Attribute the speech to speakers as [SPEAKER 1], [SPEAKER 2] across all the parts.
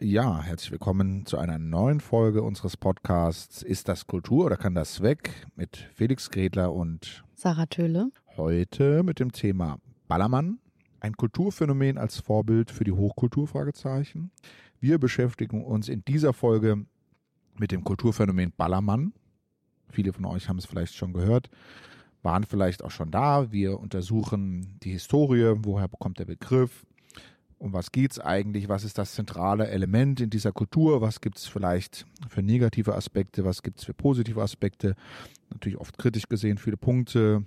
[SPEAKER 1] Ja, herzlich willkommen zu einer neuen Folge unseres Podcasts Ist das Kultur oder kann das weg? mit Felix Gredler und
[SPEAKER 2] Sarah Töhle.
[SPEAKER 1] Heute mit dem Thema Ballermann, ein Kulturphänomen als Vorbild für die Hochkultur? Fragezeichen. Wir beschäftigen uns in dieser Folge mit dem Kulturphänomen Ballermann. Viele von euch haben es vielleicht schon gehört, waren vielleicht auch schon da. Wir untersuchen die Historie, woher bekommt der Begriff, um was geht's eigentlich, was ist das zentrale Element in dieser Kultur, was gibt's vielleicht für negative Aspekte, was gibt's für positive Aspekte, natürlich oft kritisch gesehen, viele Punkte,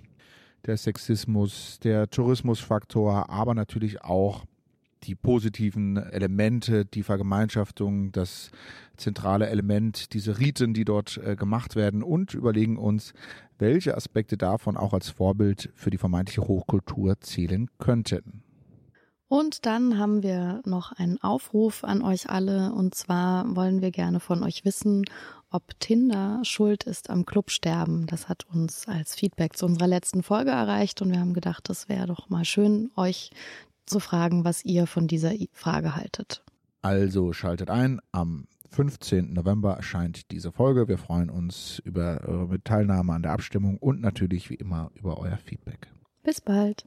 [SPEAKER 1] der Sexismus, der Tourismusfaktor, aber natürlich auch die positiven Elemente, die Vergemeinschaftung, das zentrale Element, diese Riten, die dort äh, gemacht werden. Und überlegen uns, welche Aspekte davon auch als Vorbild für die vermeintliche Hochkultur zählen könnten.
[SPEAKER 2] Und dann haben wir noch einen Aufruf an euch alle. Und zwar wollen wir gerne von euch wissen, ob Tinder schuld ist am Clubsterben. Das hat uns als Feedback zu unserer letzten Folge erreicht. Und wir haben gedacht, das wäre doch mal schön, euch zu fragen, was ihr von dieser Frage haltet.
[SPEAKER 1] Also schaltet ein. Am 15. November erscheint diese Folge. Wir freuen uns über eure Teilnahme an der Abstimmung und natürlich wie immer über euer Feedback.
[SPEAKER 2] Bis bald.